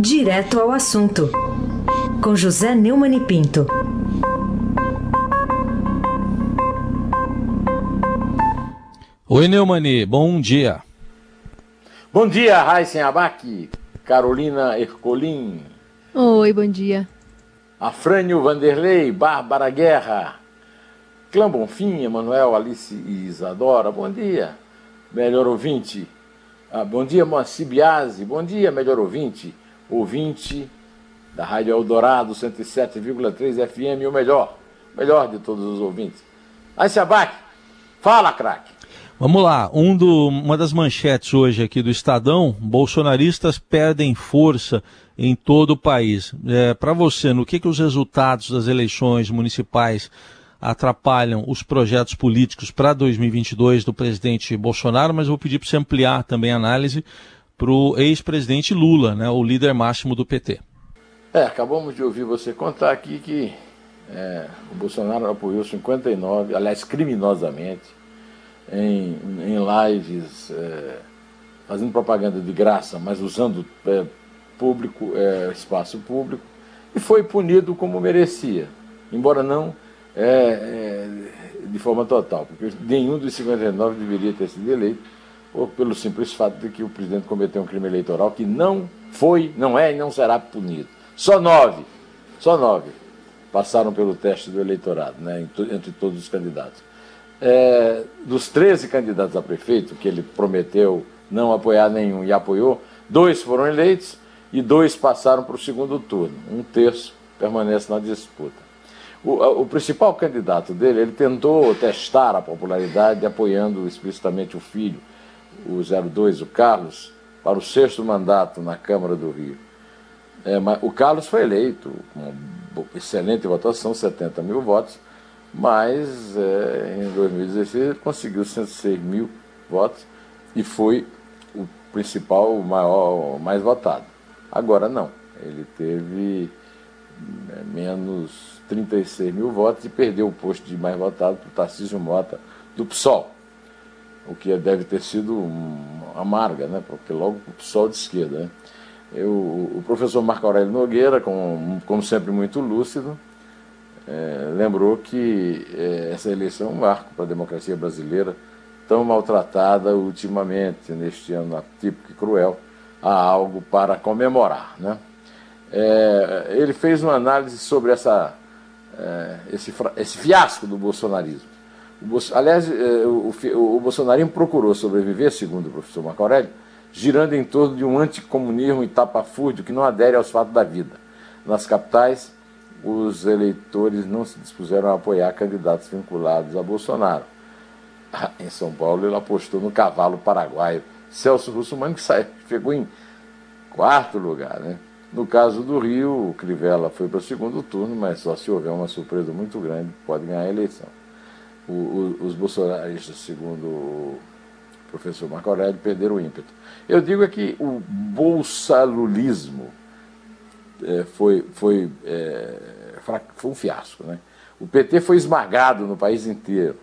Direto ao assunto, com José Neumann e Pinto. Oi, Neumani, bom dia. Bom dia, Raíssen Abac, Carolina Ercolim. Oi, bom dia. Afrânio Vanderlei, Bárbara Guerra, Clã Bonfim, Emanuel, Alice e Isadora, bom dia. Melhor ouvinte. Ah, bom dia, Moacir Biasi, bom dia, melhor ouvinte ouvinte da Rádio Eldorado 107,3 FM, o melhor, melhor de todos os ouvintes. Aí, Sabac, fala, craque. Vamos lá, um do, uma das manchetes hoje aqui do Estadão, bolsonaristas perdem força em todo o país. É, Para você, no que, que os resultados das eleições municipais atrapalham os projetos políticos para 2022 do presidente Bolsonaro, mas vou pedir para você ampliar também a análise para o ex-presidente Lula, né, o líder máximo do PT. É, acabamos de ouvir você contar aqui que é, o Bolsonaro apoiou 59, aliás, criminosamente, em, em lives, é, fazendo propaganda de graça, mas usando é, público, é, espaço público, e foi punido como merecia, embora não é, é, de forma total, porque nenhum dos 59 deveria ter sido eleito ou pelo simples fato de que o presidente cometeu um crime eleitoral que não foi, não é e não será punido. Só nove, só nove passaram pelo teste do eleitorado, né, entre todos os candidatos. É, dos 13 candidatos a prefeito, que ele prometeu não apoiar nenhum e apoiou, dois foram eleitos e dois passaram para o segundo turno. Um terço permanece na disputa. O, o, principal candidato dele, ele tentou testar a popularidade apoiando explicitamente o filho, o 02, o Carlos, para o sexto mandato na Câmara do Rio. É, o Carlos foi eleito com excelente votação, 70 mil votos, mas é, em 2016 ele conseguiu 106 mil votos e foi o principal, o maior, o mais votado. Agora não, ele teve é, menos 36 mil votos e perdeu o posto de mais votado para o Tarcísio Mota do PSOL o que deve ter sido amarga, né? porque logo o PSOL de esquerda. Né? Eu, o professor Marco Aurélio Nogueira, como, como sempre muito lúcido, é, lembrou que é, essa eleição é um marco para a democracia brasileira, tão maltratada ultimamente, neste ano atípico e cruel, há algo para comemorar. Né? É, ele fez uma análise sobre essa, é, esse, esse fiasco do bolsonarismo. Aliás, eh, o, bolsonarismo procurou sobreviver, segundo o professor Marco Aurélio, girando em torno de um anticomunismo itapafúrdio que não adere aos fatos da vida. Nas capitais, os eleitores não se dispuseram a apoiar candidatos vinculados a Bolsonaro. Em São Paulo, ele apostou no cavalo paraguaio Celso Russomano, que saiu, chegou em quarto lugar. Né? No caso do Rio, o Crivella foi para o segundo turno, mas só se houver uma surpresa muito grande, pode ganhar a eleição o, o, os bolsonaristas, segundo o professor Marco Aurélio, perderam o ímpeto. Eu digo é que o bolsalulismo é, foi, foi, é, foi um fiasco. Né? O PT foi esmagado no país inteiro.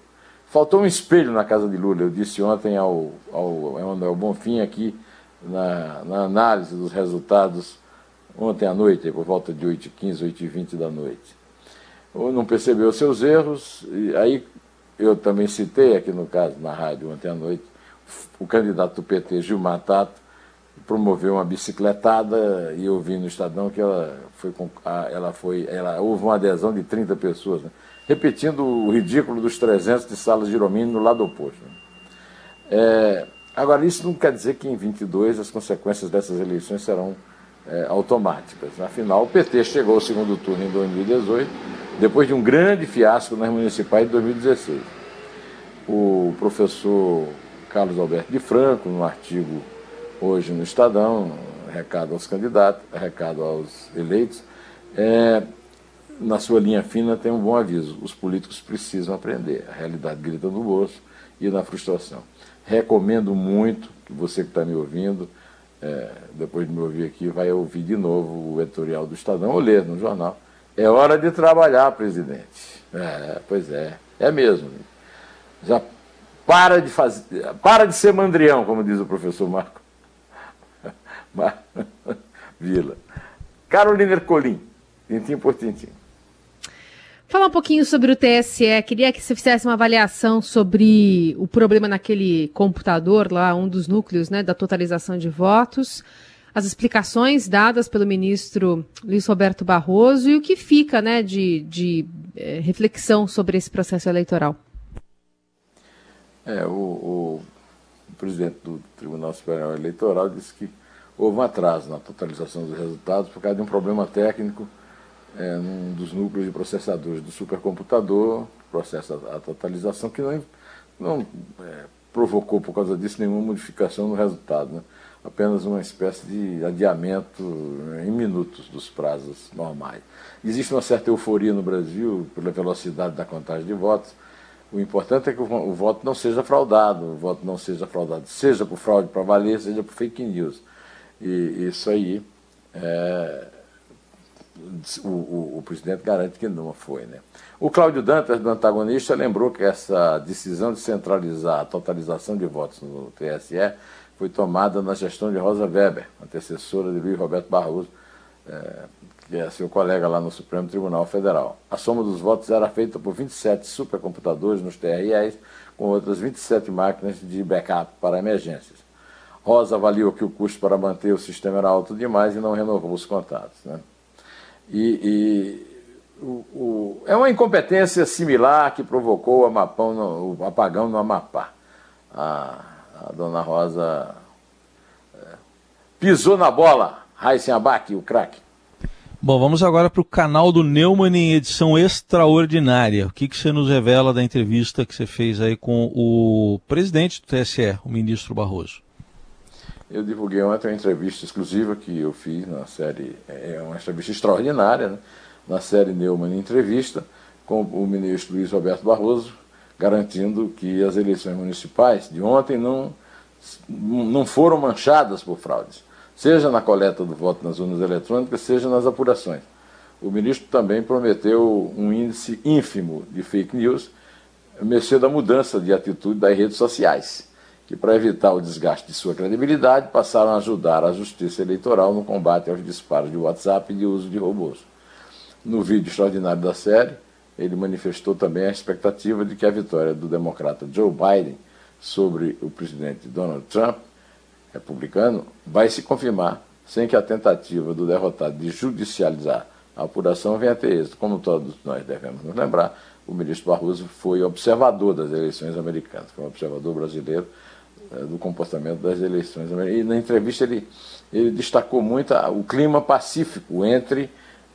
Faltou um espelho na casa de Lula. Eu disse ontem ao, ao Emanuel Bonfim aqui, na, na, análise dos resultados, ontem à noite, por volta de 8h15, 8h20 da noite. Ou não percebeu seus erros, e aí eu também citei aqui no caso, na rádio ontem à noite, o candidato do PT, Gilmar Tato, promoveu uma bicicletada e eu vi no Estadão que ela foi, ela foi ela, houve uma adesão de 30 pessoas, né? repetindo o ridículo dos 300 de Salas Giromini no lado oposto. Né? É, agora, isso não quer dizer que em 22 as consequências dessas eleições serão é, automáticas. Afinal, o PT chegou ao segundo turno em 2018 depois de um grande fiasco nas municipais de 2016. O professor Carlos Alberto de Franco, num artigo hoje no Estadão, recado aos candidatos, recado aos eleitos, é, na sua linha fina tem um bom aviso: os políticos precisam aprender. A realidade grita no bolso e na frustração. Recomendo muito que você que está me ouvindo, é, depois de me ouvir aqui, vai ouvir de novo o editorial do Estadão ou ler no jornal é hora de trabalhar, presidente. É, pois é, é mesmo. Já para de fazer, para de ser mandrião, como diz o professor Marco. Vila. Carolina Ercolim, tintim por tintim. Falar um pouquinho sobre o TSE. Queria que você fizesse uma avaliação sobre o problema naquele computador lá, um dos núcleos né, da totalização de votos, as explicações dadas pelo ministro Luiz Roberto Barroso e o que fica né, de, de eh, reflexão sobre esse processo eleitoral. É, o, o, o presidente do Tribunal Superior Eleitoral disse que houve um atraso na totalização dos resultados por causa de um problema técnico é, num dos núcleos de processadores do supercomputador, processa a totalização, que não, não é, provocou por causa disso nenhuma modificação no resultado, né? Apenas uma espécie de adiamento em minutos dos prazos normais. Existe uma certa euforia no Brasil pela velocidade da contagem de votos. O importante é que o, o voto não seja fraudado, o voto não seja fraudado, seja por fraude para valer, seja por fake news. E isso aí é, o, o, o, presidente garante que não foi. Né? O Cláudio Dantas, do antagonista, lembrou que essa decisão de centralizar a totalização de votos no TSE foi tomada na gestão de Rosa Weber, antecessora de Luiz Roberto Barroso, é, que é seu colega lá no Supremo Tribunal Federal. A soma dos votos era feita por 27 supercomputadores nos TREs, com outras 27 máquinas de backup para emergências. Rosa avaliou que o custo para manter o sistema era alto demais e não renovou os contratos. Né? E, e o, o, é uma incompetência similar que provocou o, Amapão no, o apagão no Amapá. A, a dona Rosa é, pisou na bola, Raíssen Abac, o craque. Bom, vamos agora para o canal do Neumann em edição extraordinária. O que, que você nos revela da entrevista que você fez aí com o presidente do TSE, o ministro Barroso? Eu divulguei ontem uma entrevista exclusiva que eu fiz na série, é uma entrevista extraordinária, né? na série Neumann Entrevista, com o ministro Luiz Roberto Barroso, garantindo que as eleições municipais de ontem não, não foram manchadas por fraudes, seja na coleta do voto nas urnas eletrônicas, seja nas apurações. O ministro também prometeu um índice ínfimo de fake news, mercê da mudança de atitude das redes sociais que, para evitar o desgaste de sua credibilidade, passaram a ajudar a Justiça Eleitoral no combate aos disparos de WhatsApp e de uso de robôs. No vídeo extraordinário da série, ele manifestou também a expectativa de que a vitória do democrata Joe Biden sobre o presidente Donald Trump, republicano, vai se confirmar sem que a tentativa do derrotado de judicializar a apuração venha a ter êxito. Como todos nós devemos nos lembrar, o ministro Barroso foi observador das eleições americanas, foi um observador brasileiro é, do comportamento das eleições. E na entrevista ele, ele destacou muito o clima pacífico entre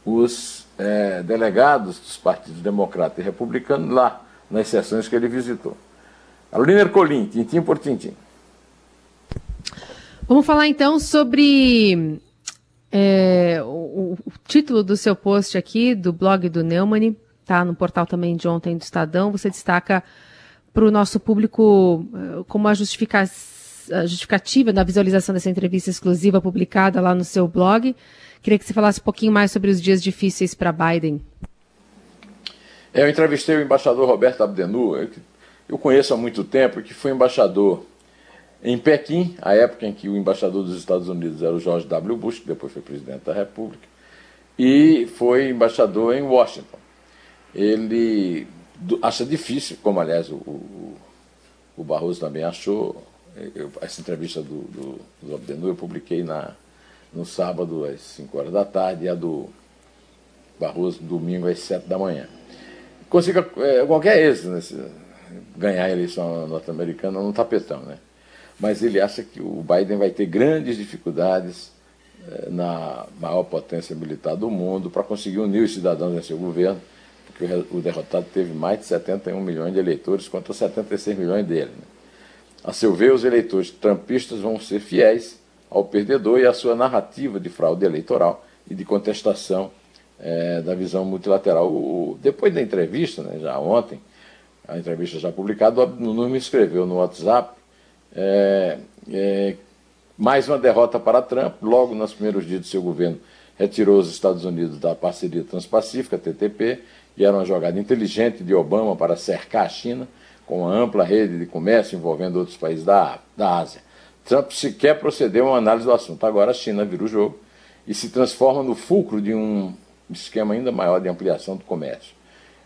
os é, delegados dos partidos democrata e republicano lá, nas sessões que ele visitou. Carolina Ercolim, tintim por tintim. Vamos falar então sobre é, o, o, título do seu post aqui, do blog do Neumann, tá no portal também de ontem do Estadão. Você destaca para o nosso público eh, como a, justifica a justificativa da visualização dessa entrevista exclusiva publicada lá no seu blog. Queria que você falasse um pouquinho mais sobre os dias difíceis para Biden. É, eu entrevistei o embaixador Roberto Abdenu, eu conheço há muito tempo, que foi embaixador em Pequim, a época em que o embaixador dos Estados Unidos era o George W. Bush, que depois foi presidente da República, e foi embaixador em Washington. Ele acha difícil, como aliás o, o Barroso também achou, eu, essa entrevista do, do, do Abdenu eu publiquei na, no sábado às 5 horas da tarde e a do Barroso domingo às 7 da manhã. Consiga é, qualquer êxito nesse, ganhar a eleição norte-americana no tapetão, né? Mas ele acha que o Biden vai ter grandes dificuldades é, na maior potência militar do mundo para conseguir unir os cidadãos em seu governo que o derrotado teve mais de 71 milhões de eleitores contra 76 milhões dele. Né? A seu ver, os eleitores trumpistas vão ser fiéis ao perdedor e à sua narrativa de fraude eleitoral e de contestação é, da visão multilateral. O, depois da entrevista, né, já ontem, a entrevista já publicada, o Nuno me escreveu no WhatsApp é, é, mais uma derrota para Trump, logo nos primeiros dias do seu governo retirou os Estados Unidos da parceria transpacífica, TTP, que era uma jogada inteligente de Obama para cercar a China, com uma ampla rede de comércio envolvendo outros países da, da Ásia. Trump sequer procedeu a uma análise do assunto. Agora a China vira o jogo e se transforma no fulcro de um esquema ainda maior de ampliação do comércio.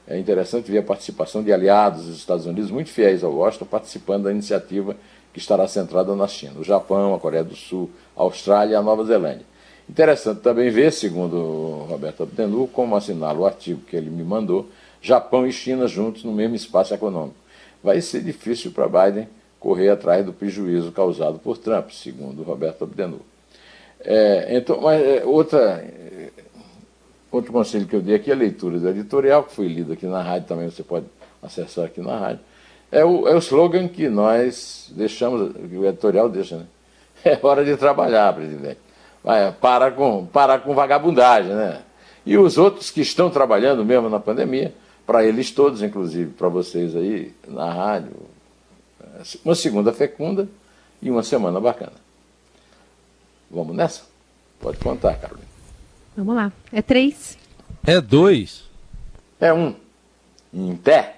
É interessante ver a participação de aliados dos Estados Unidos muito fiéis ao Washington participando da iniciativa que estará centrada na China, o Japão, a Coreia do Sul, a Austrália e a Nova Zelândia. Interessante também ver, segundo Roberto Abdenu, como assinala o artigo que ele me mandou, Japão e China juntos no mesmo espaço econômico. Vai ser difícil para Biden correr atrás do prejuízo causado por Trump, segundo Roberto Abdenu. É, então, mas, é, outra, é, outro conselho que eu dei aqui é a leitura do editorial, que foi lido aqui na rádio, também você pode acessar aqui na rádio. É o, é o slogan que nós deixamos, que o editorial deixa, né? É hora de trabalhar, presidente. Vai, para, com, para com vagabundagem, né? E os outros que estão trabalhando mesmo na pandemia, para eles todos, inclusive para vocês aí na rádio, uma segunda fecunda e uma semana bacana. Vamos nessa? Pode contar, Carolina. Vamos lá. É três. É dois. É um. Em pé.